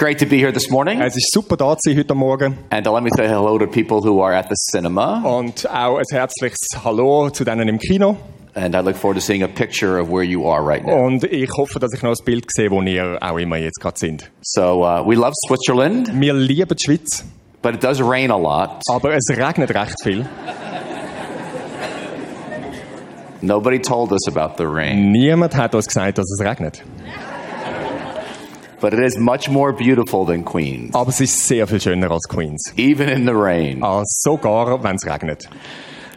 great to be here this morning. Es ist super da zu sein heute Morgen. And uh, let me say hello to people who are at the cinema. Und auch ein herzliches Hallo zu denen im Kino. And I look forward to seeing a picture of where you are right now. Und ich hoffe, dass ich noch ein Bild sehe, wo ihr auch immer jetzt gerade sind. So uh, we love Switzerland, Wir lieben die Schweiz, but it does rain a lot. aber es regnet recht viel. Nobody told us about the rain, Niemand hat uns gesagt, dass es regnet. But it is much more beautiful than Queens, Aber es ist sehr viel schöner als Queens. even in the rain. Ah, sogar, wenn es regnet.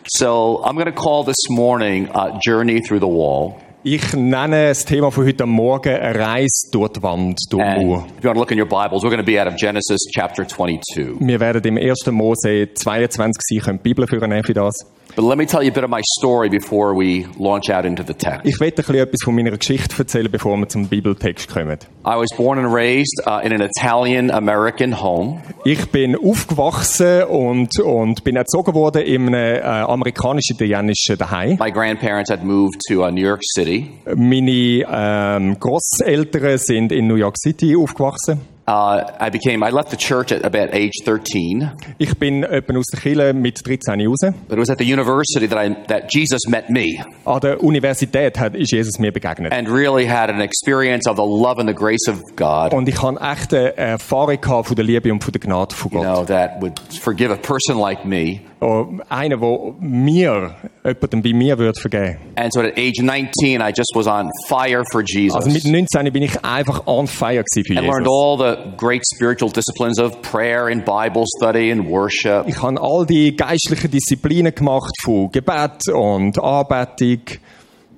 So I'm going to call this morning uh, Journey Through the Wall. Ich nenne das Thema von heute Morgen eine Reise durch die Wand, durch die And Mauer. if you want to look in your Bibles, we're going to be out of Genesis chapter 22. Wir werden im 1. Mose 22 sein, können die Bibel für für das. But let me tell you a bit of my story before we launch out into the text. Ich werde ein bisschen etwas von meiner Geschichte erzählen, bevor wir zum Bibeltext kommen. I was born and raised uh, in an Italian American home. Ich bin aufgewachsen und, und bin erzogen worden in einem äh, amerikanisch-italienischen Daheim. My grandparents had moved to uh, New York City. Meine ähm, Großeltern sind in New York City aufgewachsen. Uh, I became, I left the church at about age 13, Ich bin etwa aus der Kirche mit 13 raus. but it was at the university that, I, that Jesus met me An der Universität hat, ist Jesus mir begegnet. and really had an experience of the love and the grace of God, Und ich habe echt eine Erfahrung gehabt von der Liebe und von der Gnade von you Gott. know, that would forgive a person like me. Oh, Einer, der mir, jemandem bei mir würde vergeben. And so at age 19, I just was on fire for Jesus Also mit 19 bin ich einfach on fire für and learned Jesus. all the great spiritual disciplines of prayer and Bible study and worship. Ich habe all die geistlichen Disziplinen gemacht von Gebet und Anbetung.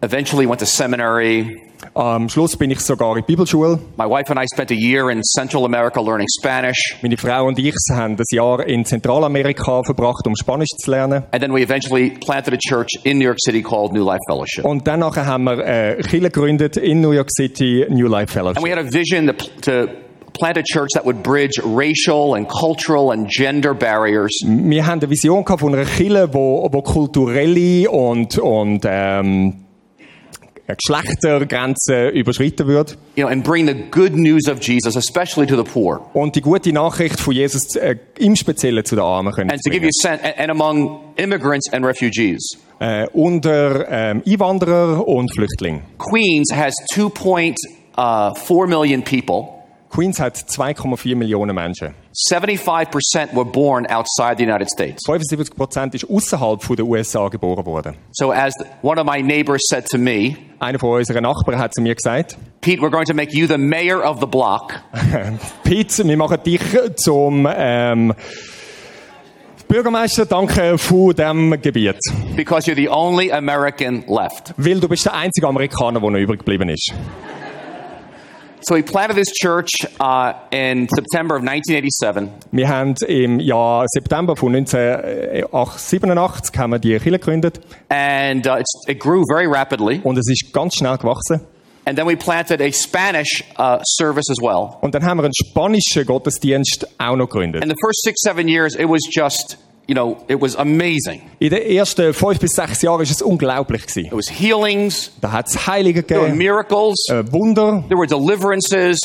Eventually went to seminary. Am Schluss bin ich sogar in die Bibelschule. My wife and I spent a year in Central America learning Spanish. Meine Frau und ich haben ein Jahr in Zentralamerika verbracht, um Spanisch zu lernen. And then we eventually planted a church in New York City called New Life Fellowship. Und dann haben wir äh, Kirche gegründet in New York City, New Life Fellowship. And we had a vision to, to plant a church that would bridge racial and cultural and gender barriers Wir haben eine Vision von einer Kirche, wo, wo kulturelle und, und ähm, Geschlechtergrenzen äh, überschritten wird you know, and bring the good news of Jesus, especially to the poor. und die gute Nachricht von Jesus äh, im Speziellen zu den Armen können And to give you sense, and, among immigrants and refugees. äh, unter ähm, Einwanderer und Flüchtlingen. Queens has 2.4 uh, million people. Queens hat 2,4 Millionen Menschen. 75% were born outside the United States. 75 Prozent ist außerhalb von den USA geboren worden. So as one of my neighbors said to me, Einer von unseren Nachbarn hat zu mir gesagt, Pete, we're going to make you the mayor of the block. Pete, wir machen dich zum ähm, Bürgermeister, danke von dem Gebiet. because you're the only American left. Weil du bist der einzige Amerikaner, der noch übrig geblieben ist. So we planted this church uh, in September of 1987, Wir haben im Jahr September von 1987 haben wir die Kirche gegründet and uh, it grew very rapidly. und es ist ganz schnell gewachsen. And then we planted a Spanish uh, service as well. Und dann haben wir einen spanischen Gottesdienst auch noch gegründet. In the first six, seven years, it was just, you know, it was amazing. In den ersten fünf bis sechs Jahren ist es unglaublich It was healings, Da hat es Heilige there were gegeben, miracles, äh, Wunder, there were deliverances,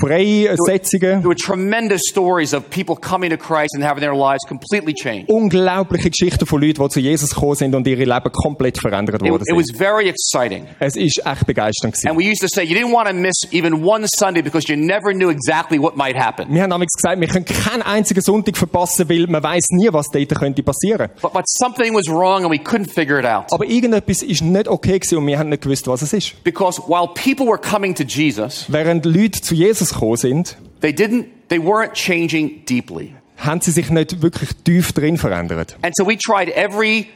Freisetzungen, there were tremendous stories of people coming to Christ and having their lives completely changed. unglaubliche Geschichten von Leuten, die zu Jesus gekommen sind und ihre Leben komplett verändert worden it was sind. very exciting. Es ist echt begeisternd gewesen. And we used to say you didn't want to miss even one Sunday because you never knew exactly what might happen. Wir haben damals gesagt, wir können keinen einzigen Sonntag verpassen, weil man weiß nie, was dort könnte passieren. But, but something was wrong and we couldn't figure it out. Aber irgendetwas ist nicht okay gewesen und wir haben nicht gewusst, was es ist. Because while people were coming to Jesus, Während Leute zu Jesus gekommen sind, they didn't, they weren't changing deeply. haben sie sich nicht wirklich tief drin verändert. And so we tried every,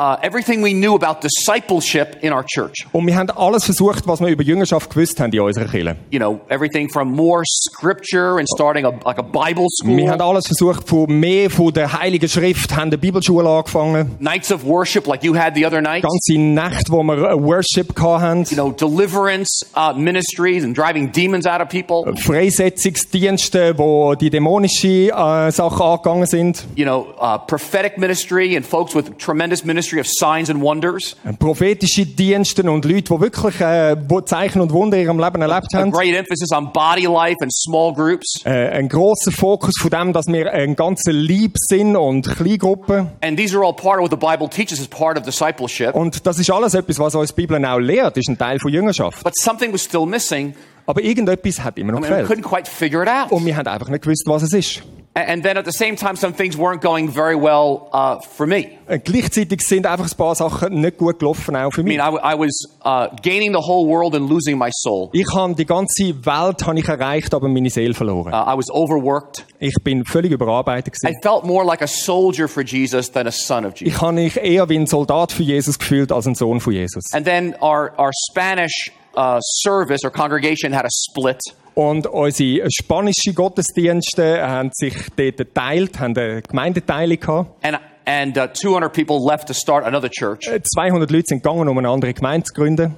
uh, everything we knew about discipleship in our church. Und wir haben alles versucht, was wir über Jüngerschaft gewusst haben in unserer Kirche. You know, everything from more scripture and starting a, like a Bible Wir haben school, alles versucht, von mehr von der Heiligen Schrift, haben eine Bibelschule angefangen. nights of worship like you had the other night, Ganze Nacht, wo wir äh, Worship hatten. you know, deliverance uh, ministries and driving demons out of people, Freisetzungsdienste, wo die dämonische äh, Sachen angegangen sind. you know, uh, prophetic ministry and folks with tremendous ministry ministry of signs and wonders, prophetische Dienste und Leute, die wirklich äh, wo Zeichen und Wunder in ihrem Leben erlebt a haben. great emphasis on body life and small groups. Äh, ein großer Fokus von dem, dass wir ein ganzer Lieb sind und Kleingruppen. And these are all part of what the Bible teaches as part of discipleship. Und das ist alles etwas, was uns die Bibel auch lehrt, ist ein Teil von Jüngerschaft. But something was still missing, Aber irgendetwas hat immer noch gefehlt. couldn't quite figure it out. Und wir haben einfach nicht gewusst, was es ist. And then at the same time, some things weren't going very well uh, for me. Äh, gleichzeitig sind einfach ein paar Sachen nicht gut gelaufen, auch für mich. I mean, I, I was uh, gaining the whole world and losing my soul. Ich habe die ganze Welt habe ich erreicht, aber meine Seele verloren. Uh, I was overworked. Ich bin völlig überarbeitet gewesen. I felt more like a soldier for Jesus than a son of Jesus. Ich habe mich eher wie ein Soldat für Jesus gefühlt als ein Sohn von Jesus. And then our, our Spanish uh, service or congregation had a split. Und unsere spanischen Gottesdienste haben sich dort geteilt, haben eine Gemeindeteilung gehabt. And, and uh, 200 people left to start another church. Äh, 200 Leute sind gegangen, um eine andere Gemeinde zu gründen.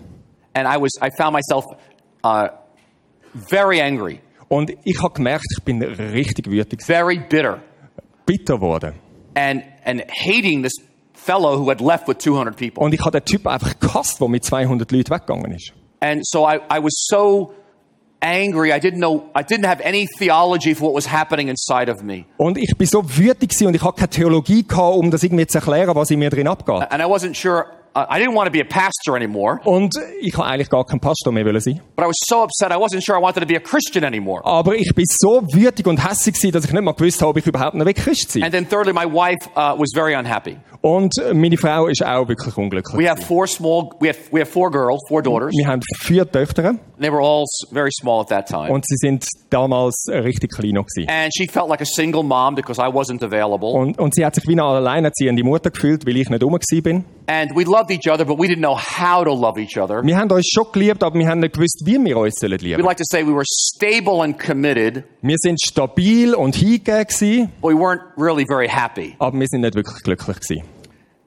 And I, was, I found myself uh, very angry, Und ich habe gemerkt, ich bin richtig wütig, very bitter, bitter geworden. and, and hating this fellow who had left with 200 people. Und ich habe den Typ einfach gehasst, der mit 200 Leuten weggegangen ist. And so I, I was so angry. I didn't know, I didn't have any theology for what was happening inside of me. Und ich bin so wütig und ich habe keine Theologie gehabt, um das irgendwie zu erklären, was in mir drin abgeht. And I wasn't sure, I didn't want to be a pastor anymore, Und ich habe eigentlich gar kein Pastor mehr sein. but I was so upset. I wasn't sure I wanted to be a Christian anymore. Aber ich bin so wütig und hässig gewesen, dass ich nicht mal gewusst habe, ob ich überhaupt noch Christ sein And then thirdly, my wife uh, was very unhappy. Und meine Frau ist auch wirklich unglücklich. We have four small, we have, we have four girls, four daughters. Wir haben vier Töchter They were all very small at that time. und sie sind damals richtig klein noch gewesen. And she felt like a single mom because I wasn't available. Und, und sie hat sich wie eine alleinerziehende Mutter gefühlt, weil ich nicht gewesen bin. And we loved each other, but we didn't know how to love each other. Wir haben uns schon geliebt, aber wir haben nicht gewusst, wie wir uns sollen We lieben. like to say we were stable and committed, Wir sind stabil und hingegeben gewesen, but we weren't really very happy. aber wir sind nicht wirklich glücklich gewesen.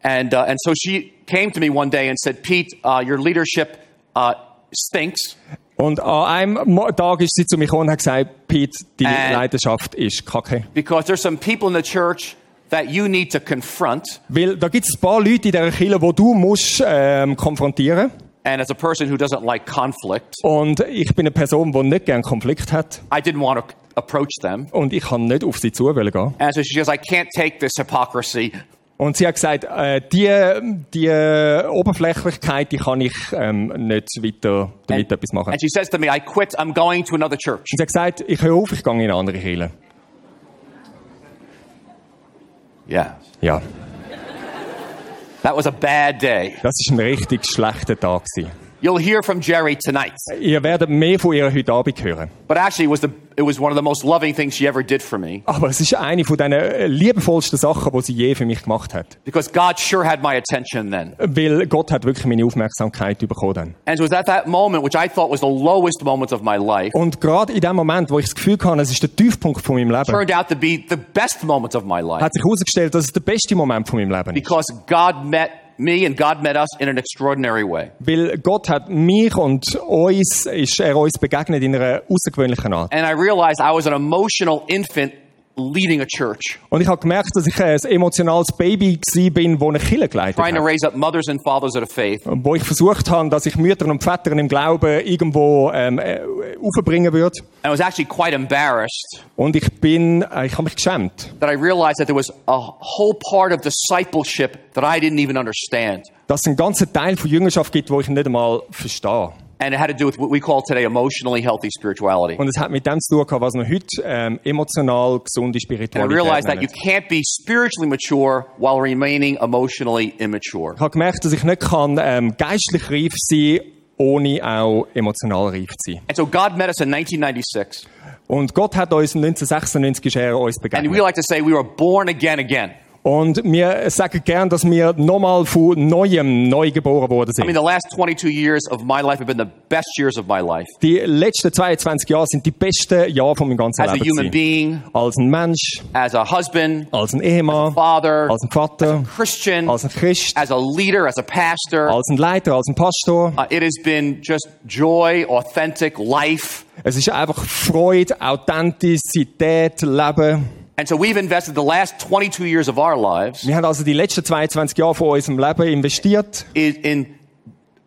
And, uh, and so she came to me one day and said, Pete, uh, your leadership uh, stinks. Und an einem Tag ist sie zu mir gekommen und hat gesagt, Pete, die. Leidenschaft ist kacke. because there's some people in the church that you need to confront. Weil da gibt es ein paar Leute in dieser Kirche, die du musst ähm, konfrontieren And as a person who doesn't like conflict, Und ich bin eine Person, die nicht gerne Konflikt hat. I didn't want to approach them. Und ich kann nicht auf sie zu gehen. And so she goes, I can't take this hypocrisy. Und sie hat gesagt, äh, die, die Oberflächlichkeit, die kann ich ähm, nicht weiter damit etwas machen. And she says to me, I quit. I'm going to another church. Und sie hat gesagt, ich höre auf, ich gehe in eine andere Kirche. Yeah. Ja, That was a bad day. das ist ein richtig schlechter Tag gewesen. You'll hear from Jerry tonight. Ihr werdet mehr von ihr heute Abend hören. But actually, it was, the, it was one of the most loving things she ever did for me Aber es ist eine von den äh, liebevollsten Sachen, die sie je für mich gemacht hat. because God sure had my attention then. Weil Gott hat wirklich meine Aufmerksamkeit bekommen. dann. And it was at that moment, which I thought was the lowest moment of my life, Und gerade in dem Moment, wo ich das Gefühl hatte, es ist der Tiefpunkt von meinem Leben, turned out to be the best moment of my life hat sich herausgestellt, dass es der beste Moment von meinem Leben ist. because God met me and God met us in an extraordinary way. Weil Gott hat mich und uns, ist er uns begegnet in einer außergewöhnlichen Art. And I realized I was an emotional infant leading a church, Und ich habe gemerkt, dass ich ein emotionales Baby war, bin, wo eine Kille geleitet trying to hat. raise up mothers and fathers of faith. Wo ich versucht habe, dass ich Mütter und Väter im Glauben irgendwo ähm, äh, aufbringen würde. And I was actually quite embarrassed Und ich bin, äh, ich habe mich geschämt, that I realized that there was a whole part of discipleship that I didn't even understand. dass es einen ganzen Teil von Jüngerschaft gibt, wo ich nicht einmal verstehe. And it had to do with what we call today emotionally healthy spirituality. Und es hat mit dem zu tun was wir heute ähm, emotional gesunde And I Spiritualität realized that you can't be spiritually mature while remaining emotionally immature. Ich habe gemerkt, dass ich nicht kann, ähm, geistlich reif sein ohne auch emotional reif zu sein. And so God met us in 1996. Und Gott hat uns 1996 ist er uns And we begegnet. like to say we were born again again. Und wir sagen gern, dass wir nochmal von Neuem neu geboren worden I mean, sind. the last 22 years of my life have been the best years of my life. Die letzten 22 Jahre sind die besten Jahre von meinem ganzen As a Leben. human gewesen. being, Als ein Mensch, as a husband, als ein Ehemann, father, als ein Vater, Christian, als ein Christ, as a leader, as a pastor. als ein Leiter, als ein Pastor. Uh, it has been just joy, authentic life. Es ist einfach Freude, Authentizität, Leben. And so we've invested the last 22 years of our lives Wir haben also die letzten 22 Jahre von unserem Leben investiert, in, in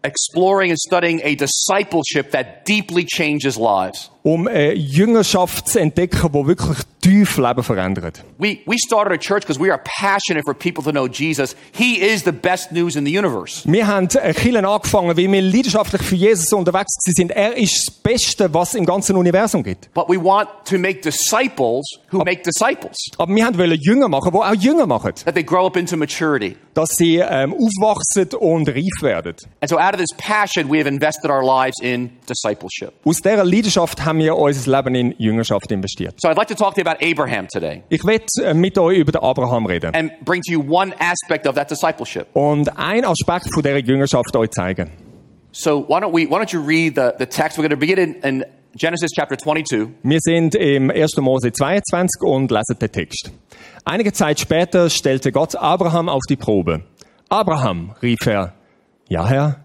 exploring and studying a discipleship that deeply changes lives. Um eine Jüngerschaft zu entdecken, die wirklich tief Leben verändert. We, we started a church because we are passionate for people to know Jesus. He is the best news in the universe. Wir haben eine Kirche angefangen, weil wir leidenschaftlich für Jesus unterwegs sind. Er ist das Beste, was im ganzen Universum gibt. But we want to make disciples who make disciples, Aber wir wollten Jünger machen, die auch Jünger machen. that they grow up into maturity. Dass sie ähm, aufwachsen und reif werden. And so out of this passion, we have invested our lives in discipleship. Aus dieser Leidenschaft haben wir unser Leben in Jüngerschaft investiert. So I'd like to talk to you about Abraham today Ich werde äh, mit euch über den Abraham reden. and bring to you one aspect of that discipleship. Und ein Aspekt von dieser Jüngerschaft euch zeigen. So why don't we, why don't you read the, the text? We're going to begin in, in Genesis chapter 22. Wir sind im 1. Mose 22 und lesen den Text. Einige Zeit später stellte Gott Abraham auf die Probe. Abraham, rief er. Ja, Herr.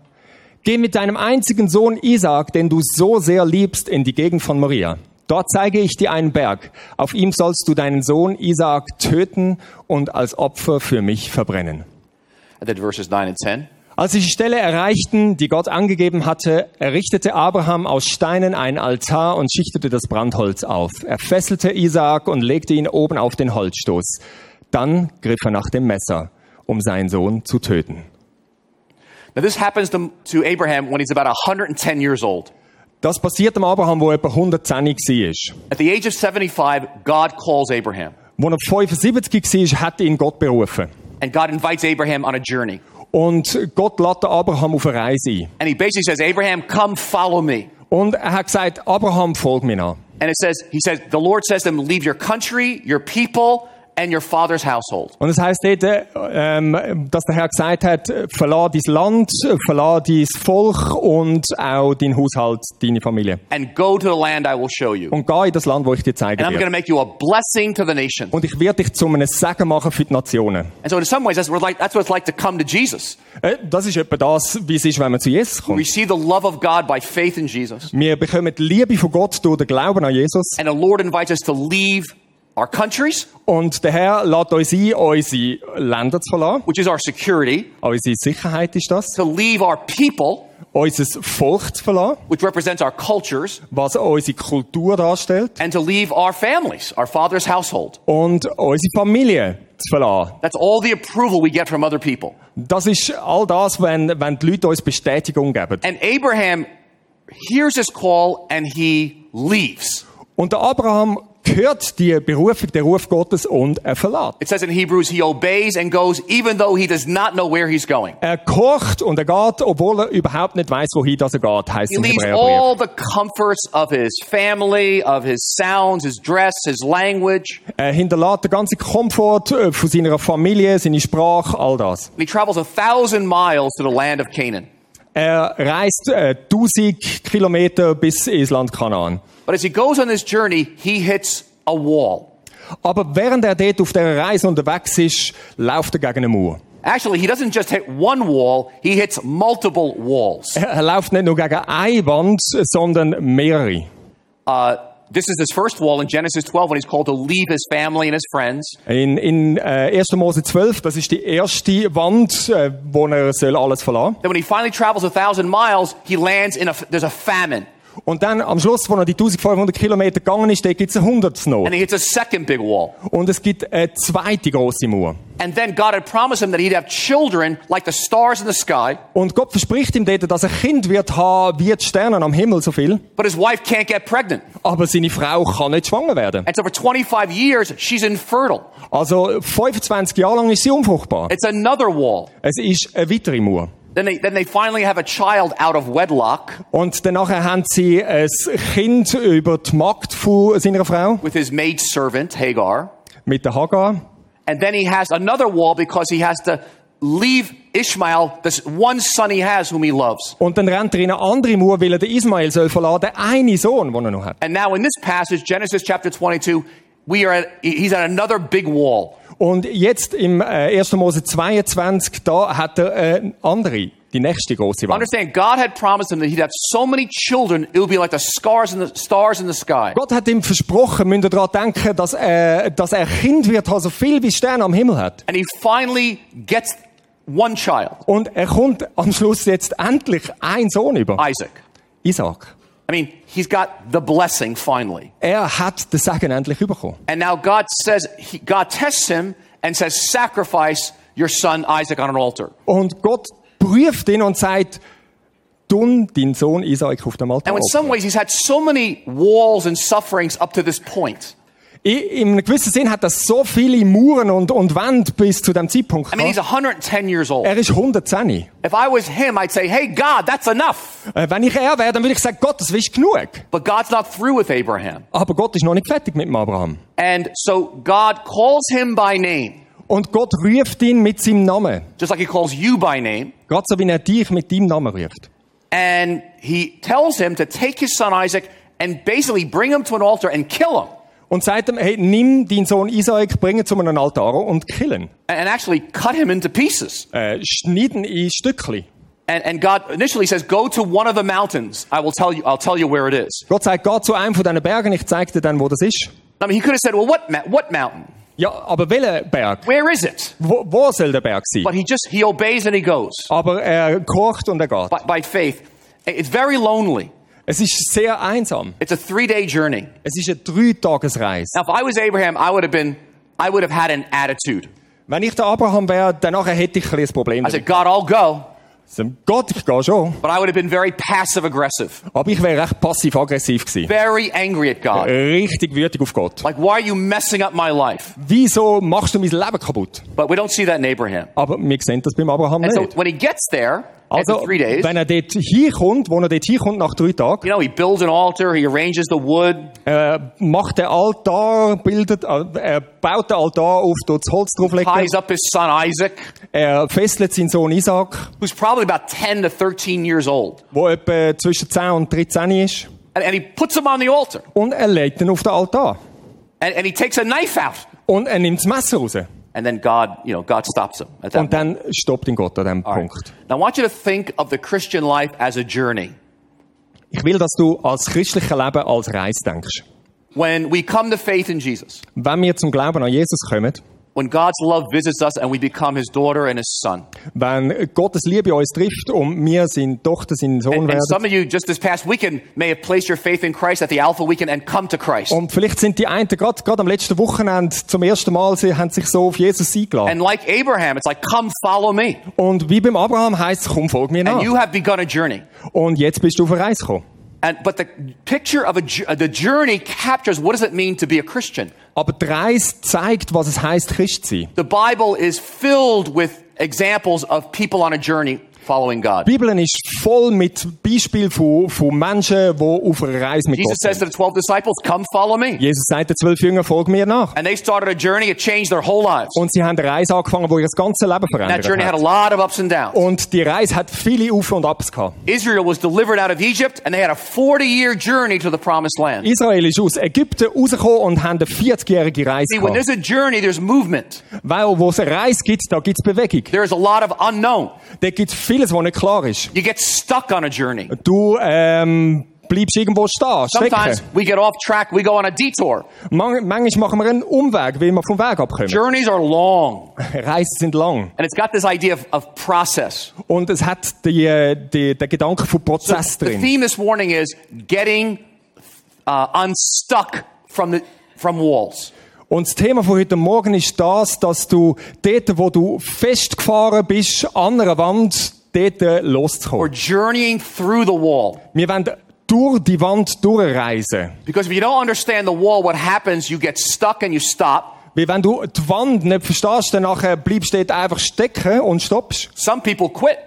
Geh mit deinem einzigen Sohn Isaac, den du so sehr liebst, in die Gegend von Moria. Dort zeige ich dir einen Berg. Auf ihm sollst du deinen Sohn Isaac töten und als Opfer für mich verbrennen. And then verses 9 and 10. Als sie die Stelle erreichten, die Gott angegeben hatte, errichtete Abraham aus Steinen einen Altar und schichtete das Brandholz auf. Er fesselte Isaak und legte ihn oben auf den Holzstoß. Dann griff er nach dem Messer, um seinen Sohn zu töten. Now this happens to, to Abraham when he's about 110 years old. Das passiert dem Abraham, wo er etwa 110 war. At the age of 75, God calls Abraham. Wo er 75 war, hat ihn Gott berufen. And God invites Abraham on a journey. Und Gott lädt Abraham auf eine Reise ein. And he basically says, Abraham, come follow me. Und er hat gesagt, Abraham, folg mir nach. And it says, he says, the Lord says to him, leave your country, your people, and your father's household. Und es heißt dort, äh, ähm, dass der Herr gesagt hat, verlass dein Land, verlass dein Volk und auch dein Haushalt, deine Familie. And go to the land I will show you. Und geh in das Land, wo ich dir zeigen And I'm going to make you a blessing to the nation. Und ich werde dich zu einem Segen machen für die Nationen. And so in some ways, that's what, like, that's what it's like to come to Jesus. Äh, Das ist etwa das, wie es ist, wenn man zu Jesus We kommt. see the love of God by faith in Jesus. Wir bekommen die Liebe von Gott durch den Glauben an Jesus. And the Lord invites us to leave our countries, Und der Herr lädt uns ein, unsere Länder zu verlassen. which is our security, Unsere Sicherheit ist das. to leave our people, Unser Volk zu verlassen, which represents our cultures, was unsere Kultur darstellt. and to leave our families, our father's household. Und unsere Familie zu verlassen. That's all the approval we get from other people. Das ist all das, wenn, wenn die Leute uns Bestätigung geben. And Abraham hears this call and he leaves. Und der Abraham hört die Berufung, den Ruf Gottes und er verlässt. It says in Hebrews, he obeys and goes even though he does not know where he's going. Er kocht und er geht, obwohl er überhaupt nicht weiß, wohin das er geht, heißt He im leaves all the comforts of his family, of his sounds, his dress, his language. Er hinterlässt den ganzen Komfort äh, von seiner Familie, seine Sprache, all das. He travels a thousand miles to the land of Canaan. Er reist äh, 1000 Kilometer bis ins Land Kanaan. But as he goes on this journey, he hits a wall. Aber während er dort auf der Reise unterwegs ist, läuft er gegen eine Mauer. Actually, he doesn't just hit one wall, he hits multiple walls. Er, er läuft nicht nur gegen eine Wand, sondern mehrere. Uh, this is his first wall in Genesis 12 when he's called to leave his family and his friends. In, in äh, 1. Mose 12, das ist die erste Wand, äh, wo er soll alles verlassen Then when he finally travels a thousand miles, he lands in a, there's a famine. Und dann am Schluss, wo er die 1500 Kilometer gegangen ist, da gibt es eine Hundertsnot. And he hits a second big wall. Und es gibt eine zweite große Mauer. And then God had promised him that he'd have children like the stars in the sky, Und Gott verspricht ihm dort, dass er Kind wird haben, wie die Sterne am Himmel so viel. but his wife can't get pregnant. Aber seine Frau kann nicht schwanger werden. And so for 25 years, she's infertile. Also 25 Jahre lang ist sie unfruchtbar. It's another wall. Es ist eine weitere Mauer. Then they, then they finally have a child out of wedlock Und danach haben sie ein Kind über die Magd von seiner Frau with his maid servant, Hagar. mit der Hagar. And then he has another wall because he has to leave Ishmael, this one son he has whom he loves. Und dann rennt er in eine andere Mauer, weil er den Ismael soll verlassen, den einen Sohn, den er noch hat. And now in this passage, Genesis chapter 22, we are at, he's at another big wall. Und jetzt im äh, 1. Mose 22, da hat er eine andere die nächste große Wand. Understand, God had promised him that he'd have so many children, it would be like the stars in the stars in the sky. Gott hat ihm versprochen, müsst ihr daran denken, dass er, dass er Kind wird so viel wie Sterne am Himmel hat. And he finally gets one child, Und er kommt am Schluss jetzt endlich ein Sohn über. Isaac. Isaac. I mean, he's got the blessing finally. Er hat den Segen endlich bekommen. And now God says, he, God tests him and says, sacrifice your son Isaac on an altar. Und Gott prüft ihn und sagt, tun deinen Sohn Isaac auf dem Altar. And in some ways, he's had so many walls and sufferings up to this point. In einem gewissen Sinn hat er so viele Muren und, und Wände bis zu dem Zeitpunkt I mean, he's gehabt. 110 years old. Er ist 110. If I was him, I'd say, hey, God, that's enough. Äh, Wenn ich er wäre, dann würde ich sagen, Gott, das ist genug. But God's not through with Abraham. Aber Gott ist noch nicht fertig mit dem Abraham. And so God calls him by name, Und Gott ruft ihn mit seinem Namen. just like he calls you by name. Gerade so wie er dich mit deinem Namen ruft. And he tells him to take his son Isaac and basically bring him to an altar and kill him. Und sagt ihm, hey, nimm deinen Sohn Isaac, bring ihn zu einem Altar und kill ihn. And actually cut him into pieces. Äh, schneid ihn in Stückchen. And, and God initially says, go to one of the mountains. I will tell you, I'll tell you where it is. Gott sagt, geh zu einem von diesen Bergen, ich zeig dir dann, wo das ist. I mean, he could have said, well, what, what mountain? Ja, aber welcher Berg? Where is it? Wo, wo soll der Berg sein? But he just, he obeys and he goes Aber er kocht und er geht. by, by faith. It's very lonely. Es ist sehr einsam. It's a three day journey. Es ist eine Dreitagesreise. Now, if I was Abraham, I would have been, I would have had an attitude. Wenn ich der Abraham wäre, dann hätte ich ein ein Problem. I said, God, I'll go. So, Gott, ich gehe schon. But I would have been very passive aggressive, Aber ich wäre recht passiv-aggressiv gewesen. very angry at God. Richtig wütig auf Gott. Like, why are you messing up my life? Wieso machst du mein Leben kaputt? But we don't see that in Abraham. Aber wir sehen das beim Abraham And so nicht. when he gets there, Also, wenn er dort hinkommt, wo er dort hinkommt nach drei Tagen, you know, he builds an altar, he arranges the wood, er macht den Altar, bildet, äh, baut den Altar auf, tut das Holz drauflegen, ties up his son Isaac, er fesselt seinen Sohn Isaac, who's probably about 10 to 13 years old, wo etwa zwischen 10 und 13 ist, and, and he puts him on the altar. und er legt ihn auf den Altar. And, and he takes a knife out. Und er nimmt das Messer raus. And then God, you know, God stops him at that Und dann stoppt ihn Gott an All right. Punkt. Now, I want you to think of the Christian life as a journey. Ich will, dass du als christliches Leben als Reis denkst. When we come to faith in Jesus, Wenn wir zum Glauben an Jesus kommen, when God's love visits us and we become his daughter and his son. wenn Gottes Liebe uns trifft und wir seine Tochter, seinen Sohn And, and werden, some of you just this past weekend may have placed your faith in Christ at the Alpha Weekend and come to Christ. und vielleicht sind die einen gerade gerade am letzten Wochenende zum ersten Mal, sie haben sich so auf Jesus eingeladen. And like Abraham, it's like, come follow me. Und wie beim Abraham heißt es, komm, folg mir And nach. you have begun a journey. Und jetzt bist du auf eine Reise gekommen. And, but the picture of a, the journey captures what does it mean to be a Christian? Aber zeigt, was es heißt, Christ zu sein. The Bible is filled with examples of people on a journey following God. Die Bibel ist voll mit Beispielen von, von Menschen, die auf einer Reise mit Jesus Gott says sind. to the 12 disciples, come follow me. Jesus sagt den zwölf Jüngern, folg mir nach. And they started a journey, it changed their whole lives. Und sie haben eine Reise angefangen, die ihr ganzes Leben That verändert journey had a hat. lot of ups and downs. Und die Reise hat viele Auf- und Abs gehabt. Israel was delivered out of Egypt and they had a 40 year journey to the promised land. Israel ist aus Ägypten rausgekommen und haben eine 40-jährige Reise See, when there's a journey, there's movement. Weil, wo es eine Reise gibt, da gibt es Bewegung. There's a lot of unknown. Da gibt es vieles, was nicht klar ist. You get stuck on a journey. Du ähm, bleibst irgendwo stehen, Sometimes stecken. we get off track, we go on a detour. Man, manchmal machen wir einen Umweg, weil wir vom Weg abkommen. Journeys are long. Reisen sind lang. And it's got this idea of, of process. Und es hat die, die, den Gedanken von Prozess The drin. theme this morning is getting uh, unstuck from, the, from walls. Und das Thema von heute Morgen ist das, dass du dort, wo du festgefahren bist, an einer Wand, dort Or loszukommen. journeying through the wall. Wir wollen durch die Wand durchreisen. Because if you don't understand the wall, what happens, you get stuck and you stop. Weil wenn du die Wand nicht verstehst, dann bleibst du dort einfach stecken und stoppst. Some people quit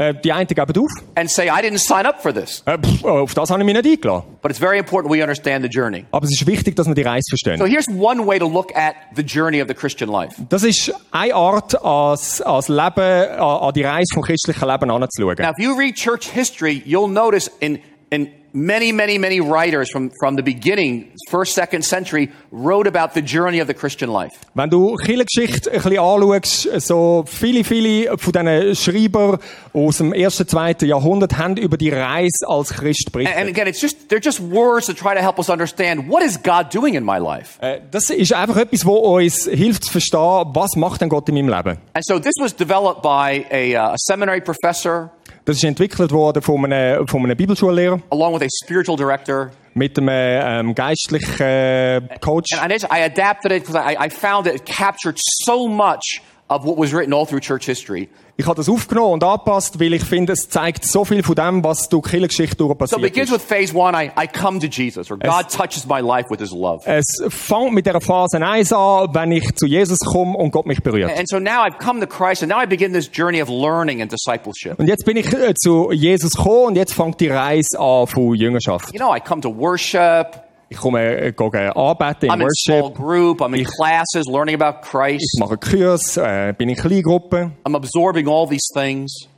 Äh, die einen geben auf. and say, I didn't sign up for this. Äh, pff, auf das habe ich mich nicht eingeladen. But it's very important we understand the journey. Aber es ist wichtig, dass wir die Reise So verstehen. here's one way to look at the journey of the Christian life. Das ist eine Art, als, als Leben, an, an die Reise vom christlichen Leben Now, anzuschauen. if you read church history, you'll notice in and many, many, many writers from, from the beginning, first, second century, wrote about the journey of the Christian life. Wenn du Kirchengeschichte ein bisschen anschaust, so viele, viele von diesen Schreiber aus dem ersten, zweiten Jahrhundert haben über die Reise als Christ And, berichtet. and again, it's just, they're just words to try to help us understand what is God doing in my life? Äh, Das ist einfach etwas, wo uns hilft zu verstehen, was macht denn Gott in meinem Leben. And so this was developed by a, uh, a seminary professor Das ist entwickelt worden von einem, von einem Bibelschullehrer along with a spiritual director. mit einem ähm, geistlichen äh, Coach. And I, just, I adapted it because I, I found it captured so much of what was written all through church history. Ich habe das aufgenommen und angepasst, weil ich finde, es zeigt so viel von dem, was durch Kirchengeschichte durch So it passiert begins ist. with phase one, I, I come to Jesus, or God touches my life with his love. Es fängt mit der Phase 1 an, wenn ich zu Jesus komme und Gott mich berührt. And so now I've come to Christ, and now I begin this journey of learning and discipleship. Und jetzt bin ich äh, zu Jesus gekommen und jetzt fängt die Reise an von Jüngerschaft. You know, I come to worship. Ich komme äh, gehe arbeiten im I'm in small Worship, group. I'm in classes, learning about ich Christ. mache Kurs, äh, bin in Kleingruppen, I'm absorbing all these things.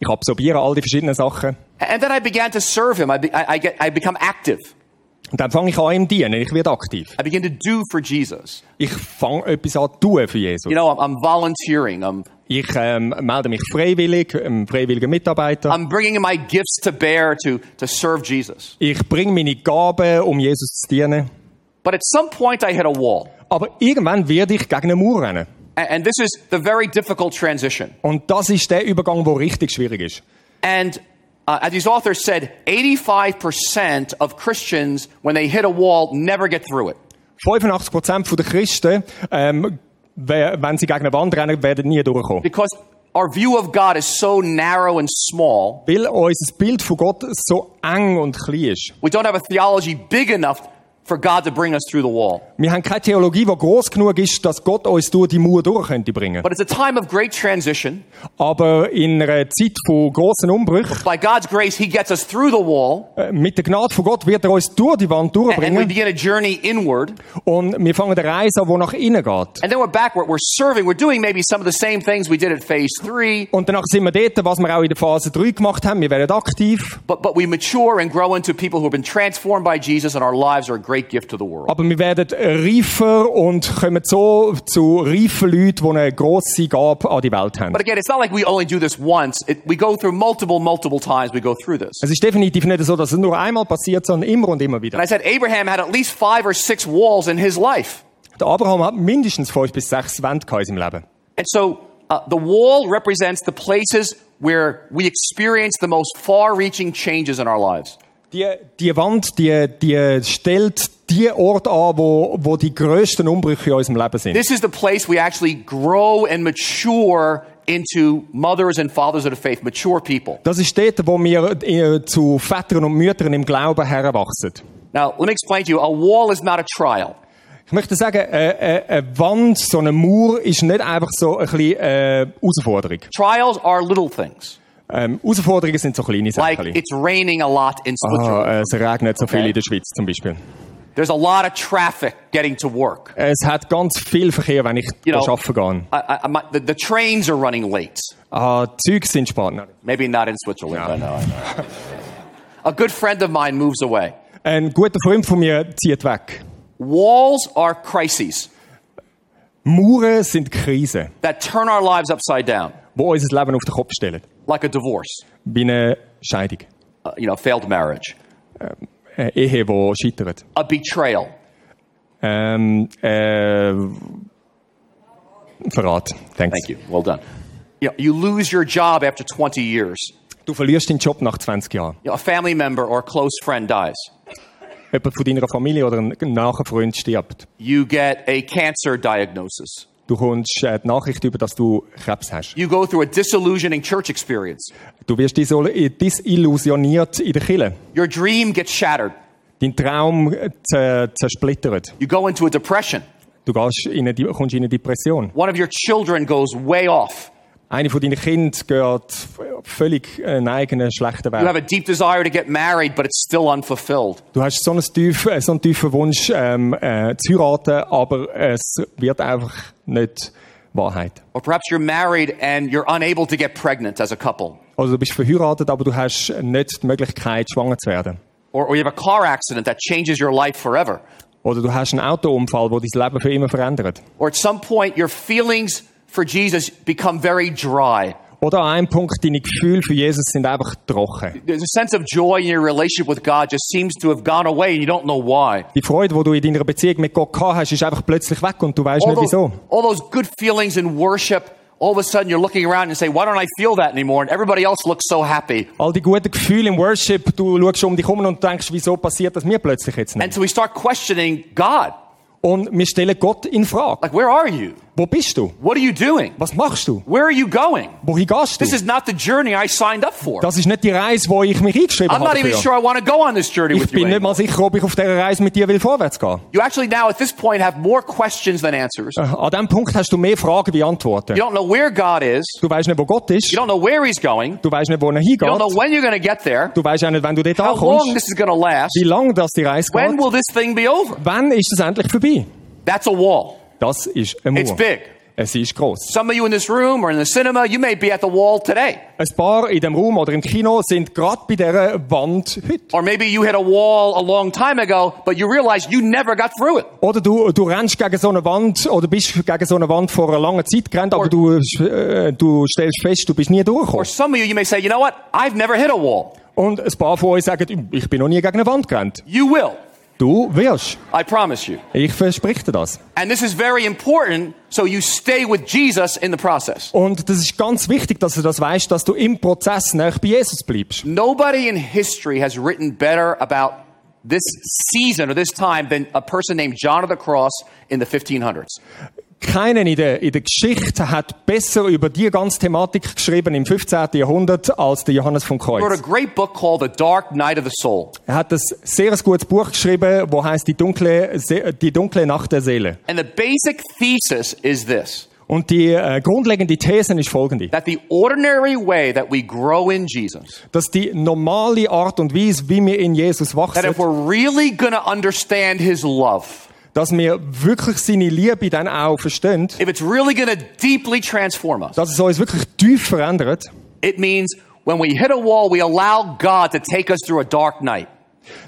ich absorbiere all die verschiedenen Sachen. And then I began to serve him. I, be, I, I, get, I become active. Und dann fange ich an ihm dienen, ich werde aktiv. I begin to do for Jesus. Ich fange etwas an tun für Jesus. You know, I'm, I'm volunteering. I'm, Ich ähm, melde mich freiwillig, ein freiwilliger Mitarbeiter. I'm bringing my gifts to bear to, to serve Jesus. Ich bringe meine Gaben, um Jesus zu dienen. But at some point, I hit a wall. Aber irgendwann werde ich gegen eine Mauer rennen. And, and this is the very difficult transition. Und das ist der Übergang, der richtig schwierig ist. And uh, as these authors said, 85% of Christians, when they hit a wall, never get through it. 85% der Christen, ähm, we- wenn sie gegen eine Wand rennen, werden nie durchkommen. Because our view of God is so narrow and small, Weil unser Bild von Gott so eng und klein ist. we don't have a theology big enough for God to bring us through the wall. Wir haben keine Theologie, die groß genug ist, dass Gott uns durch die Mauer durch könnte bringen. But it's a time of great transition. Aber in einer Zeit von grossen Umbrüchen, By God's grace, He gets us through the wall, äh, mit der Gnade von Gott wird er uns durch die Wand and we begin a journey inward. Und wir fangen eine Reise an, die nach innen geht. And then we're back, we're, we're serving, we're doing maybe some of the same things we did at phase three, Und danach sind wir dort, was wir auch in der Phase 3 gemacht haben. Wir werden aktiv. but, but we mature and grow into people who have been transformed by Jesus, and our lives are a great gift to the world. Aber wir werden reifer und kommen so zu reifen Leuten, die eine Gabe an die Welt haben. But again, it's not like we only do this once. It, we go through multiple, multiple times we go through this. Es ist definitiv nicht so, dass es nur einmal passiert, sondern immer und immer wieder. And I said Abraham had at least five or six walls in his life. Der Abraham hat mindestens fünf bis sechs Wände in seinem Leben. And so uh, the wall represents the places where we experience the most far reaching changes in our lives. Die, die Wand, die, die stellt die Orte an, wo, wo die grössten Umbrüche in unserem Leben sind. This is the place we actually grow and mature into mothers and fathers of the faith, mature people. Das ist dort, wo wir äh, zu Vätern und Müttern im Glauben heranwachsen. Now, let me explain to you a wall is not a trial. Ich möchte sagen, äh, äh, eine Wand, so eine Mauer, ist nicht einfach so ein bisschen äh, Herausforderung. Trials are little things, Ähm, Herausforderungen sind so kleine like Sachen. it's raining a lot in Switzerland. Ah, es regnet so viel Okay. in der Schweiz zum Beispiel. There's a lot of traffic getting to work. Es hat ganz viel Verkehr, wenn ich You know, arbeiten gehe. I, I, my, the, the trains are running late. Ah, Züge sind spät. Maybe not in Switzerland. I know. I know. a good friend of mine moves away. Ein guter Freund von mir zieht weg. Walls are crises Mauern sind Krisen, that turn our lives upside down, die unser Leben auf den Kopf stellen. like a divorce, Wie eine Scheidung. uh, you know, failed marriage, Eine Ehe, die scheitert. a betrayal, Ähm, äh, Verrat. Thanks. Thank you. Well done. You, know, you lose your job after 20 years. Du verlierst deinen Job nach 20 Jahren. You know, a family member or a close friend dies. Jemand von deiner Familie oder ein naher Freund stirbt. You get a cancer diagnosis. Du kommst äh, die Nachricht über, dass du Krebs hast. You go through a disillusioning church experience. Du wirst äh, disillusioniert in der Kille. Your dream gets shattered. Dein Traum äh, zer zersplittert. You go into a depression. Du gehst in eine, kommst in eine Depression. One of your children goes way off. Eine von deinen Kindern geht völlig einen eigenen schlechten You have Weg. a deep desire to get married, but it's still unfulfilled. Du hast so einen tiefen, äh, so einen tiefen Wunsch ähm, äh, zu heiraten, aber es wird einfach nicht Wahrheit. Or perhaps you're married and you're unable to get pregnant as a couple. Also du bist verheiratet, aber du hast nicht die Möglichkeit, schwanger zu werden. Or, or you have a car accident that changes your life forever. Oder du hast einen Autounfall, der dein Leben für immer verändert. Or at some point, your feelings for Jesus become very dry. Oder an einem Punkt, deine Gefühle für Jesus sind einfach trocken. There's a sense of joy in your relationship with God just seems to have gone away and you don't know why. Die Freude, die du in deiner Beziehung mit Gott gehabt hast, ist einfach plötzlich weg und du weißt All nicht those, wieso. all those good feelings in worship, all of a sudden you're looking around and say, why don't I feel that anymore? And everybody else looks so happy. All die guten Gefühle im Worship, du schaust um dich herum und denkst, wieso passiert das mir plötzlich jetzt nicht? And so we start questioning God. Und wir stellen Gott in Frage. Like, where are you? Wo bist du? What are you doing? Was machst du? Where are you going? Wohin gehst du? This is not the journey I signed up for. Das ist nicht die Reise, wo ich mich eingeschrieben I'm not even sure I want to go on this journey Ich with you Ich bin nicht mal sicher, ob ich auf dieser Reise mit dir will vorwärts gehen. You actually now at this point have more questions than answers. An diesem Punkt hast du mehr Fragen wie Antworten. You don't know where God is. Du weißt nicht, wo Gott ist. You don't know where He's going. Du weißt nicht, wo er You don't know when you're going to get there. Du weißt auch nicht, wenn du dort How long this is going to last. wie lange das die Reise When geht. will this thing be over? Wann ist es endlich vorbei? That's a wall. Das ist eine It's Mauer. big. Es ist groß. Some of you in this room or in the cinema, you may be at the wall today. Ein paar in dem Raum oder im Kino sind gerade bei dieser Wand heute. Or maybe you hit a wall a long time ago, but you realize you never got through it. Oder du, du rennst gegen so eine Wand oder bist gegen so eine Wand vor einer langen Zeit gerannt, aber du, äh, du stellst fest, du bist nie Or durchgekommen. some of you, you may say, you know what? I've never hit a wall. Und ein paar von euch sagen, ich bin noch nie gegen eine Wand gerannt. You will. Du wirst. I promise you. Ich verspreche dir das. And this is very important, so you stay with Jesus in the process. Und das ist ganz wichtig, dass du das weißt, dass du im Prozess näher bei Jesus bleibst. Nobody in history has written better about this season or this time than a person named John of the Cross in the 1500s. Keiner in der, in der Geschichte hat besser über die ganze Thematik geschrieben im 15. Jahrhundert als der Johannes a Kreuz. great book called The Dark Night of the Soul. Er hat ein sehr gutes Buch geschrieben, wo heißt die dunkle, die dunkle Nacht der Seele. And the basic thesis is this Und die äh, grundlegende These ist folgende. that the ordinary way that we grow in Jesus, Dass die normale Art und Weise, wie wir in Jesus that wachsen, if we're really to understand his love, dass wir wirklich seine Liebe dann auch verstehen, if it's really going to deeply transform us, dass es uns wirklich tief verändert, it means when we hit a wall, we allow God to take us through a dark night.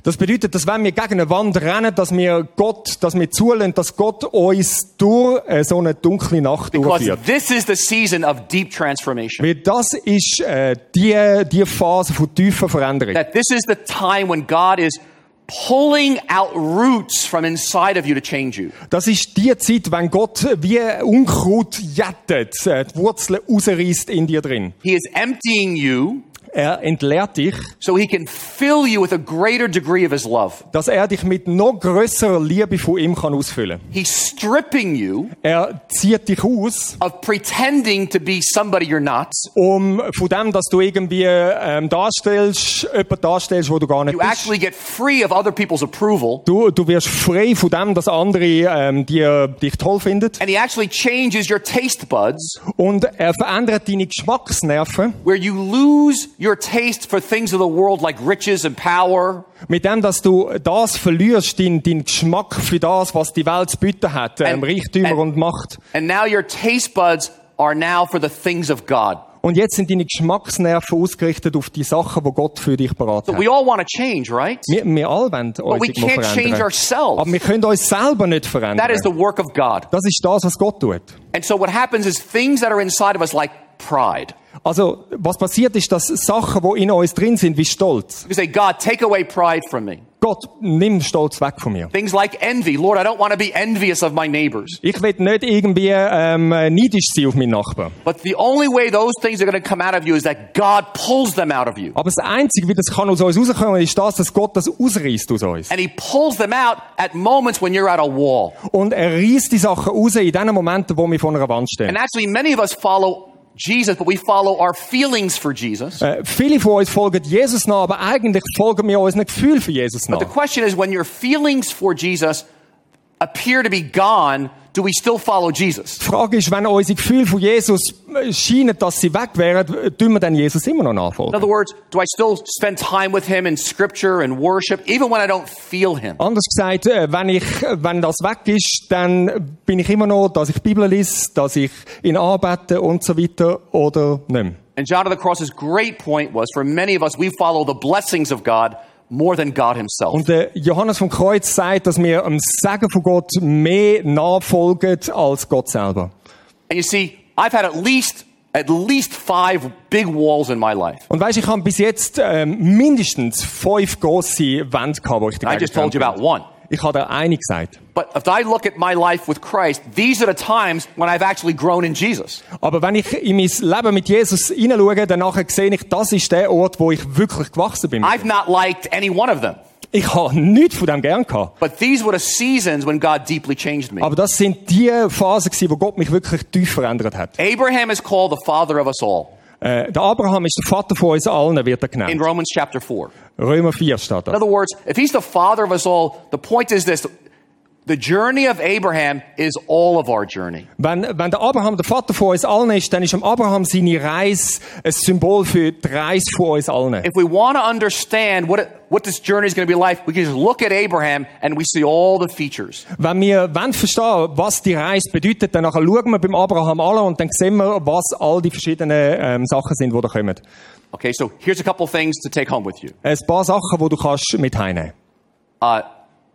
Das bedeutet, dass wenn wir gegen eine Wand rennen, dass wir Gott, dass wir zulassen, dass Gott uns durch äh, so eine dunkle Nacht Because durchführt. this is the season of deep transformation. Weil das ist äh, die, die Phase von tiefer Veränderung. That this is the time when God is pulling out roots from inside of you to change you. Das ist die Zeit, wenn Gott wie Unkraut jettet, äh, die Wurzeln rausreißt in dir drin. He is emptying you Er entleert dich, so he can fill you with a greater degree of his love. dass er dich mit noch grösserer Liebe von ihm kann ausfüllen. He's stripping you Er zieht dich aus, of pretending to be somebody you're not. um von dem, dass du irgendwie ähm, darstellst, jemand darstellst, wo du gar nicht You bist. actually get free of other people's approval. Du, du wirst frei von dem, dass andere ähm, dir, dich toll finden. And he actually changes your taste buds Und er verändert deine Geschmacksnerven where you lose your taste for things of the world like riches and power. mit dem, dass du das verlierst, deinen dein Geschmack für das, was die Welt zu bieten hat, ähm, And- Reichtümer and- und Macht. And now your taste buds are now for the things of God. Und jetzt sind deine Geschmacksnerven ausgerichtet auf die Sachen, die Gott für dich beraten So hat. we all want to change, right? Wir, wir alle wollen uns But we can't change verändern. ourselves. Aber wir können uns selber nicht verändern. That is the work of God. Das ist das, was Gott tut. And so what happens is things that are inside of us like pride. Also, was passiert ist, dass Sachen, die in uns drin sind, wie Stolz. You say, God, take away pride from me. Gott, nimm Stolz weg von mir. Things like envy. Lord, I don't want to be envious of my neighbors. Ich will nicht irgendwie ähm, neidisch sein auf meinen Nachbarn. But the only way those things are going to come out of you is that God pulls them out of you. Aber das Einzige, wie das kann aus uns rauskommen, ist das, dass Gott das ausreißt aus uns. And He pulls them out at moments when you're at a wall. Und er reißt die Sachen raus in den Momenten, wo wir vor einer Wand stehen. And actually, many of us follow Jesus, but we follow our feelings for Jesus. Äh, viele von uns folgen Jesus nach, aber eigentlich folgen wir unseren Gefühl für Jesus nach. The question is when your feelings for Jesus appear to be gone, do we still follow Jesus? Die Frage ist, wenn unsere Gefühle von Jesus scheinen, dass sie weg wären, tun wir dann Jesus immer noch In other words, do I still spend time with Him in Scripture and worship, even when I don't feel Him? Anders gesagt, äh, wenn ich, wenn das weg ist, dann bin ich immer noch, dass ich Bibel lese, dass ich ihn arbeite und so weiter oder nicht mehr. And John of the Cross's great point was for many of us, we follow the blessings of God more than God himself. Und der Johannes vom Kreuz sagt, dass wir am Segen von Gott mehr nachfolgen als Gott selber. And you see, I've had at least at least five big walls in my life. Und weißt, ich habe bis jetzt ähm, mindestens fünf große Wände gehabt, wo ich I dagegen just told you about one. Ich habe da eine gesagt. But if I look at my life with Christ, these are the times when I've actually grown in Jesus. Aber wenn ich in mein Leben mit Jesus hineinschaue, dann nachher sehe ich, das ist der Ort, wo ich wirklich gewachsen bin. I've not liked any one of them. Ich habe nichts von dem gern gehabt. But these were the seasons when God deeply changed me. Aber das sind die Phasen wo Gott mich wirklich tief verändert hat. Abraham is called the father of us all Äh, der Abraham ist der Vater von uns allen, wird er in genannt. Romans chapter 4. Römer 4 steht In das. other words, if he's the father of us all, the point is this the journey of Abraham is all of our journey. Wenn, wenn der Abraham der Vater von uns allen ist, dann ist am Abraham seine Reise ein Symbol für die Reise von uns allen. If we want to understand what, it, what this journey is going to be like, we can just look at Abraham and we see all the features. Wenn wir wollen verstehen, was die Reise bedeutet, dann nachher schauen wir beim Abraham an und dann sehen wir, was all die verschiedenen ähm, Sachen sind, die da kommen. Okay, so here's a couple things to take home with you. Ein paar Sachen, die du kannst mit heimnehmen Uh,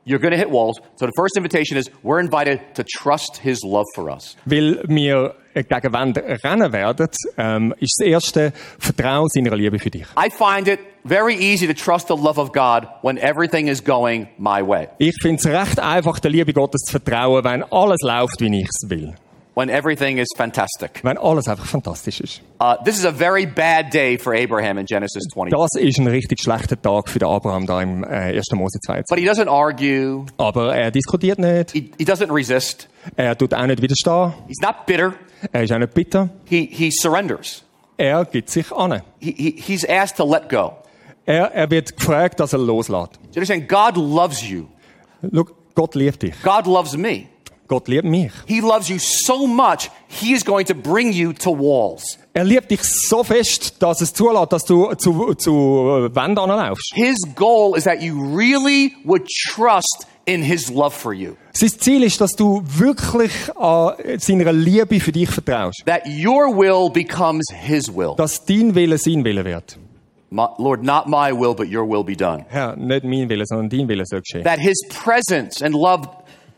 you're going to hit walls. So the first invitation is we're invited to trust his love for us. Weil wir gegen Wände rennen werden, ähm, ist das erste Vertrauen seiner Liebe für dich. I find it very easy to trust the love of God when everything is going my way. Ich finde es recht einfach, der Liebe Gottes zu vertrauen, wenn alles läuft, wie ich es will. When everything is fantastic. Wenn alles einfach fantastisch ist. Uh, this is a very bad day for Abraham in Genesis 20. Das ist ein richtig schlechter Tag für den Abraham da im äh, 1. Mose 22. But he doesn't argue. Aber er diskutiert nicht, He, he doesn't resist. er tut auch nicht widerstehen, He's not bitter. er ist auch nicht bitter, He, he surrenders. er gibt sich an. He, he, he's asked to let go. Er, er wird gefragt, dass er loslässt. Do you understand? God loves you. Schau, Gott liebt dich. God loves me. Gott liebt mich. He loves you so much, he is going to bring you to walls. Er liebt dich so fest, dass es zulässt, dass du zu, zu Wänden anlaufst. His goal is that you really would trust in his love for you. Sein Ziel ist, dass du wirklich an seiner Liebe für dich vertraust. That your will becomes his will. Dass dein Wille sein Wille wird. My, Lord, not my will, but your will be done. Herr, nicht mein Wille, sondern dein Wille soll geschehen. That his presence and love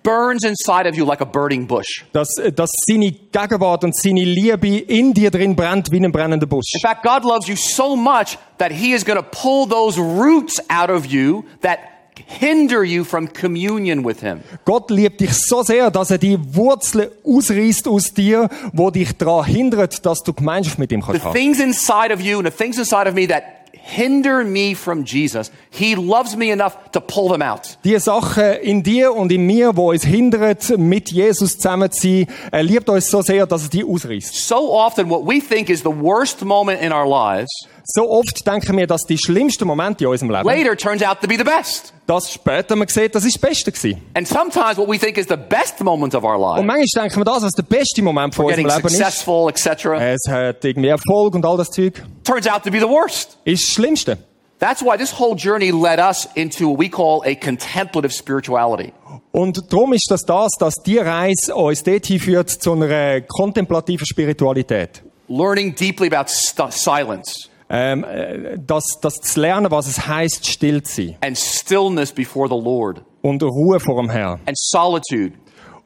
burns inside of you like a burning bush. Dass, dass seine Gegenwart und seine Liebe in dir drin brennt wie ein brennender Busch. In fact, God loves you so much that he is going to pull those roots out of you that hinder you from communion with him. Gott liebt dich so sehr, dass er die Wurzeln ausreißt aus dir, wo dich daran hindert, dass du Gemeinschaft mit ihm kannst haben. things inside of you and the things inside of me that hinder me from Jesus, he loves me enough to pull them out. Die Sachen in dir und in mir, wo uns hindert, mit Jesus zusammen zu sein, er liebt uns so sehr, dass er die ausreißt. So often, what we think is the worst moment in our lives So oft denken wir, dass die schlimmsten Momente in unserem Leben, later turns out to be the best. das später man sieht, das ist das Beste gewesen. And sometimes what we think is the best moment of our Und lives, manchmal denken wir, das, was der beste Moment von unserem Leben ist, successful, etc., es hat irgendwie Erfolg und all das Zeug, turns out to be the worst. ist das Schlimmste. That's why this whole journey led us into what we call a contemplative spirituality. Und darum ist das das, dass die Reise uns dorthin führt zu einer kontemplativen Spiritualität. Learning deeply about silence Ähm, äh, das, das zu lernen, was es heißt, still zu sein. and stillness before the Lord Und Ruhe vor dem Herrn. and solitude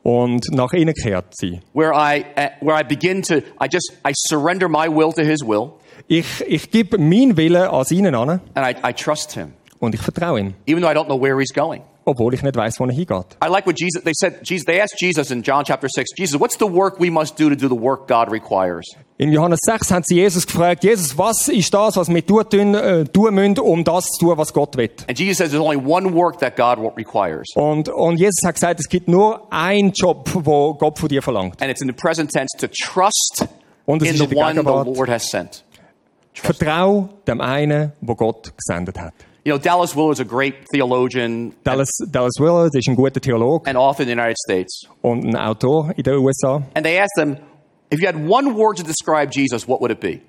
Und nach innen gekehrt sein. where I, uh, where I begin to, I just, I surrender my will to his will Ich, ich gebe meinen Willen an seinen an and I, I trust him, und ich vertraue ihm. even though I don't know where he's going. Obwohl ich nicht weiß, wo er hingeht. I like what Jesus, they said, Jesus, they asked Jesus in John chapter 6, Jesus, what's the work we must do to do the work God requires? Im Johannes 6 haben sie Jesus gefragt, Jesus, was ist das, was wir tun, äh, tun müssen, um das zu tun, was Gott will? And Jesus says there's only one work that God requires. Und, und Jesus hat gesagt, es gibt nur einen Job, wo Gott von dir verlangt. And it's in the present tense to trust Und es in ist the in der one the. Lord has sent. Vertrau dem einen, wo Gott gesendet hat. You know, Dallas Willard's a great theologian Dallas, Dallas Willard ist ein guter Theologe and author in the United States. und ein Autor in den USA. And they asked him, if you had one word to describe Jesus, what would it be?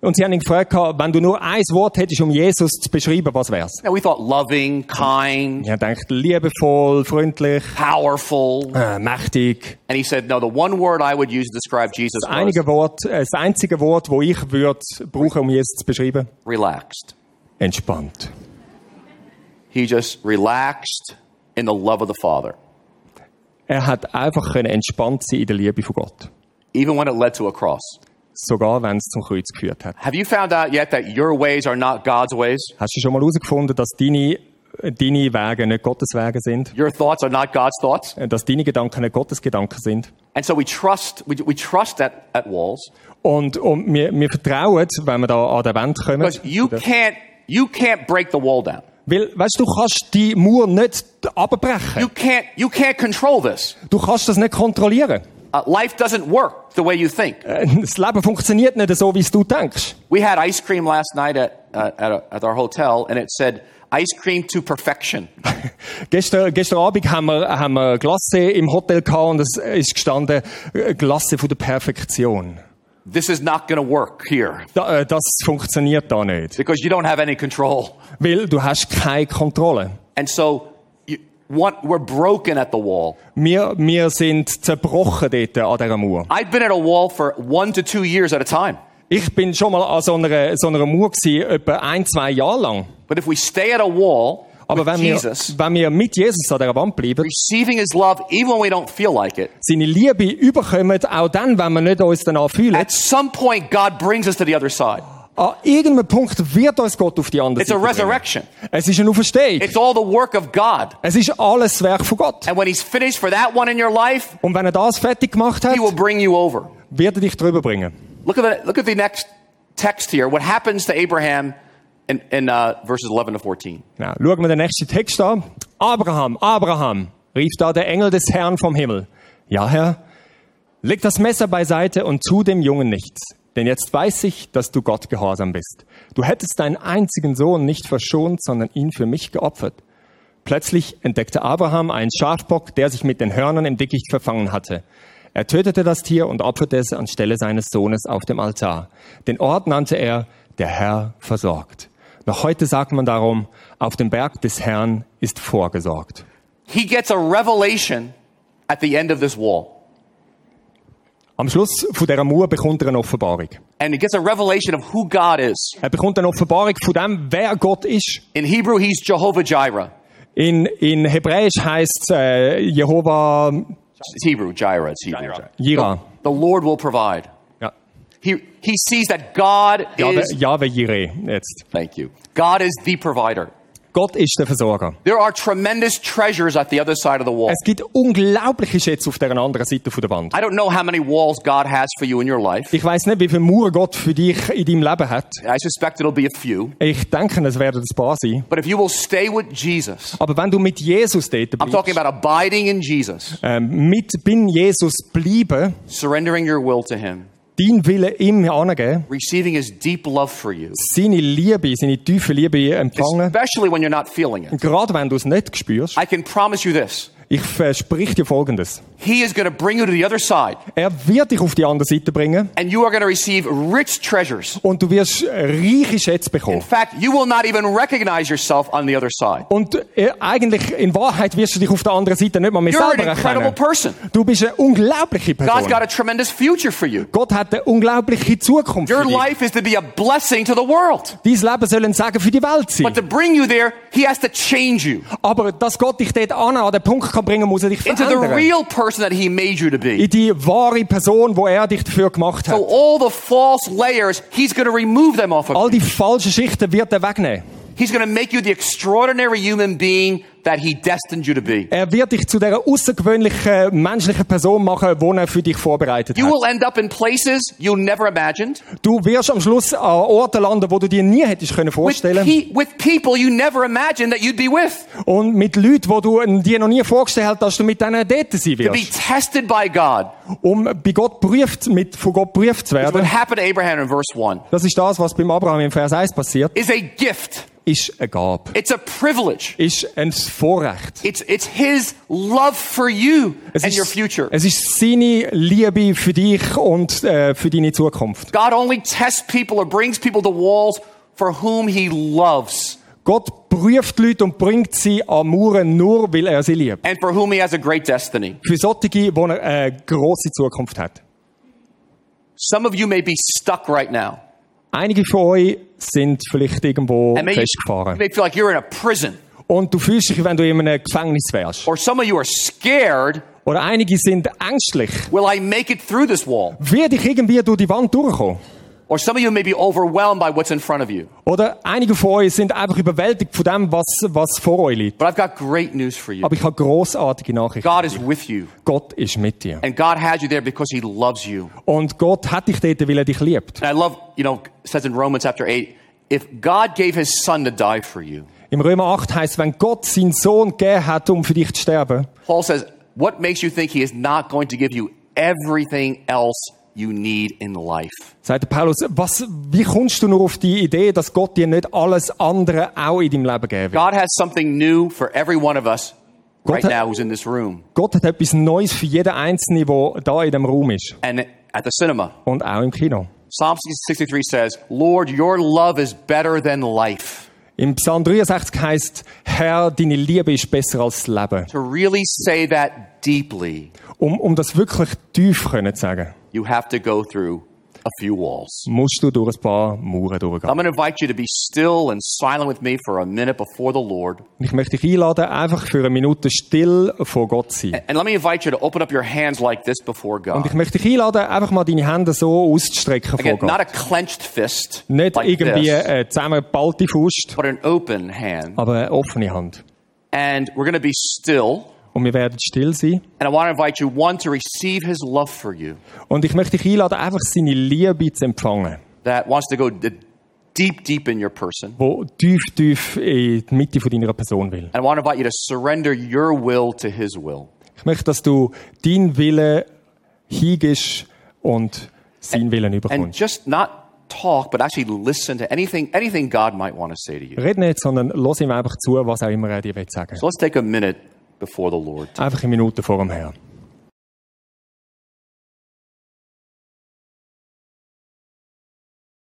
Und sie haben ihn gefragt, wenn du nur ein Wort hättest, um Jesus zu beschreiben, was wär's? Now, we thought loving, kind, habe gedacht, liebevoll, freundlich, powerful. äh, mächtig. And he said, no, the one word I would use to describe Jesus Das, einige Wort, äh, das einzige Wort, wo ich würde brauchen, um Jesus zu beschreiben, relaxed. entspannt. He just relaxed in the love of the Father, Er hat einfach können entspannt sein in der Liebe von Gott. Even when it led to a cross. Sogar wenn es zum Kreuz geführt hat. Have you found out yet that your ways are not God's ways? Hast du schon mal herausgefunden, dass deine, deine Wege nicht Gottes Wege sind? Your thoughts are not God's thoughts? Äh, Dass deine Gedanken nicht Gottes Gedanken sind? And so we trust, we, we trust at, at walls Und, und wir, wir vertrauen, wenn wir da an den Wand kommen. because you can't, you can't break the wall down. Weil, weißt du kannst die Mauer nicht abbrechen. You can't, you can't control this. Du kannst das nicht kontrollieren. Uh, life doesn't work the way you think. Äh, Das Leben funktioniert nicht so, wie du denkst. We had ice cream last night at, uh, at, a, at our hotel and it said ice cream to perfection. Gestern, gestern Abend haben wir, haben wir Glasse im Hotel gehabt und es ist gestanden, äh, Glasse von der Perfektion. This is not going to work here Da, äh, das funktioniert da nicht. because you don't have any control. Weil du hast keine Kontrolle. And so we're broken at the wall. Wir, wir sind zerbrochen dort an dieser Mauer. I've been at a wall for one to two years at a time. Ich bin schon mal an so einer, so einer Mauer gewesen, etwa ein, zwei Jahre lang. But if we stay at a wall Aber wenn wir, Jesus, wenn wir mit Jesus an dieser Wand bleiben, receiving his love even when we don't feel like it, seine Liebe überkommen, auch dann, wenn wir nicht uns danach fühlen, at some point God brings us to the other side. An irgendeinem Punkt wird uns Gott auf die andere It's a bringen. Es ist eine Auferstehung. It's all the work of God. Es ist alles Werk von Gott. And when he's finished for that one in your life, Und wenn er das fertig gemacht hat, he will bring you over. wird er dich drüber bringen. Look at the, look at the next text here. What happens to Abraham in, in uh, verses 11 to 14? Ja, schauen wir den nächsten Text an. Abraham, Abraham, rief da der Engel des Herrn vom Himmel. Ja, Herr, leg das Messer beiseite und tu dem Jungen nichts. Denn jetzt weiß ich, dass du Gott gehorsam bist. Du hättest deinen einzigen Sohn nicht verschont, sondern ihn für mich geopfert. Plötzlich entdeckte Abraham einen Schafbock, der sich mit den Hörnern im Dickicht verfangen hatte. Er tötete das Tier und opferte es anstelle seines Sohnes auf dem Altar. Den Ort nannte er der Herr versorgt. Noch heute sagt man darum, auf dem Berg des Herrn ist vorgesorgt. He gets a revelation at the end of this wall. Am Schluss von dieser Mauer bekommt er eine Offenbarung. And he gets a revelation of who God is. Er bekommt eine Offenbarung von dem, wer Gott ist. In Hebrew, he's Jehovah Jireh. In, in Hebräisch heißt äh, Jehova It's Hebrew, Jireh. It's Hebrew. Jira. The Lord will provide. Ja. He, he sees that God Jahwe, is, Jahwe Jireh jetzt. thank you. God is the provider. Gott ist der Versorger. There are tremendous treasures at the other side of the wall. Es gibt unglaubliche Schätze auf der anderen Seite von der Wand. I don't know how many walls God has for you in your life. Ich weiß nicht, wie viele Mauern Gott für dich in deinem Leben hat. I suspect it'll be a few. Ich denke, es werden ein paar sein. But if you will stay with Jesus, Aber wenn du mit Jesus dort I'm talking bleibst, about abiding in Jesus, ähm, mit bin Jesus bleiben, surrendering your will to Him, dein Wille ihm angeben, receiving His deep love for you, seine Liebe, seine tiefe Liebe empfangen, especially when you're not feeling it. gerade wenn du es nicht spürst, I can promise you this ich versprich dir Folgendes. He is going to bring you to the other side, Er wird dich auf die andere Seite bringen and you are going to receive rich treasures. und du wirst reiche Schätze bekommen. In fact, you will not even recognize yourself on the other side. Und äh, eigentlich, in Wahrheit, wirst du dich auf der anderen Seite nicht mal mehr You're an selber incredible erkennen. person. Du bist eine unglaubliche God's Person. got a tremendous future for you. Gott hat eine unglaubliche Zukunft Your für dich. life is to be a blessing to the world. Dein Leben soll ein Segen für die Welt sein. But to bring you there, He has to change you Aber dass Gott dich dort an, an den Punkt kann bringen, muss er dich into the verändern. real person that He made you to be. In die wahre Person, wo er dich dafür gemacht hat. So all the false layers, He's going to remove them off of All you. die falschen Schichten wird er wegnehmen. He's going to make you the extraordinary human being that He destined you to be. Er wird dich zu dieser außergewöhnlichen menschlichen Person machen, die er für dich vorbereitet You hat. will end up in places you never imagined, Du wirst am Schluss an Orten landen, wo du dir nie hättest können with, vorstellen pe- with people you never imagined that you'd be with, und mit Leuten, wo du dir noch nie vorgestellt hast, dass du mit denen dort sein to be wirst, tested by God. um bei Gott prüft, mit von Gott prüft zu What werden. happened to Abraham in verse 1 Das ist das, was beim Abraham im Vers 1 passiert. is a gift. Ist eine Gabe, It's a privilege. ist ein Vorrecht. It's, it's His love for you Es and your future. es ist seine Liebe für dich und äh, für deine Zukunft. God only tests people or brings people to walls for whom He loves Gott prüft die Leute und bringt sie an Mauern nur, weil er sie liebt. and for whom He has a great destiny. Für solche, wo er eine grosse Zukunft hat. Some of you may be stuck right now. Einige von euch sind vielleicht irgendwo you, you festgefahren. may feel like you're in a prison. Und du fühlst dich, wenn du in einem Gefängnis wärst. Or some of you are scared. Oder einige sind ängstlich. Will I make it through this wall? Werde ich irgendwie durch die Wand durchkommen? Or some of you may be overwhelmed by what's in front of you. Oder einige von euch sind einfach überwältigt von dem, was, was vor euch liegt. But I've got great news for you. Aber ich habe großartige Nachrichten. God is with you. Gott ist mit dir. And God has you there because He loves you. Und Gott hat dich dort, weil er dich liebt. And I love, you know, says in Romans chapter 8, if God gave His Son to die for you, Im Römer 8 heißt, wenn Gott seinen Sohn gegeben hat, um für dich zu sterben, Paul says, what makes you think He is not going to give you everything else you need in life? sagt Paulus, was, wie kommst du nur auf die Idee, dass Gott dir nicht alles andere auch in deinem Leben geben will? God has something new for every one of us right Gott- now who's in this room Gott hat etwas Neues für jeden Einzelnen, der da in dem Raum ist. and at the cinema. Und auch im Kino. Psalm 63 says, Lord, your love is better than life. Im Psalm 63 heißt, Herr, deine Liebe ist besser als das Leben. To really say that deeply, Um, um das wirklich tief können zu sagen, you have to go through a few walls. musst du durch ein paar Mauern durchgehen. I'm going to invite you to be still and silent with me for a minute before the Lord. Ich möchte dich einladen, einfach für eine Minute still vor Gott zu sein. And let me invite you to open up your hands like this before Und ich God. möchte dich einladen, einfach mal deine Hände so auszustrecken vor Again, not Gott. a clenched fist, Nicht like irgendwie this, eine zusammengeballte Faust, but an open hand. aber eine offene Hand. And we're going to be still. Und wir werden still sein. And I want to invite you, one, to receive his love for you Und ich möchte dich einladen, einfach seine Liebe zu empfangen, that wants to go d- deep, deep in your person. wo tief, tief in die Mitte von deiner Person will. And I want to invite you to surrender your will to his will. Ich möchte, dass du deinen Willen hingibst und seinen Willen And überkommst. just not talk, but actually listen to anything, anything God might want to say to you. Red nicht, sondern lass ihm einfach zu, was auch immer er dir will sagen So let's take a minute before the Lord. Einfach eine Minute vor dem Herrn.